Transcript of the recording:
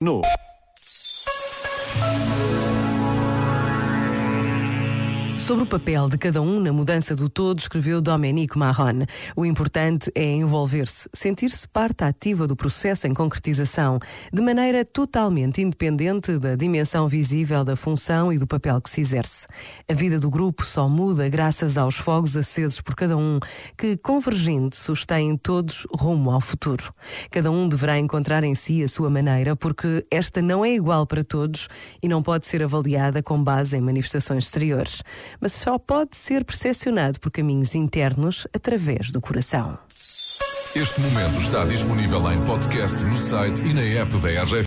No. Sobre o papel de cada um na mudança do todo, escreveu Domenico Marron. O importante é envolver-se, sentir-se parte ativa do processo em concretização, de maneira totalmente independente da dimensão visível da função e do papel que se exerce. A vida do grupo só muda graças aos fogos acesos por cada um, que, convergindo, sustêm todos rumo ao futuro. Cada um deverá encontrar em si a sua maneira, porque esta não é igual para todos e não pode ser avaliada com base em manifestações exteriores mas só pode ser percepcionado por caminhos internos através do coração. Este momento está disponível em podcast no site e na app da RGF.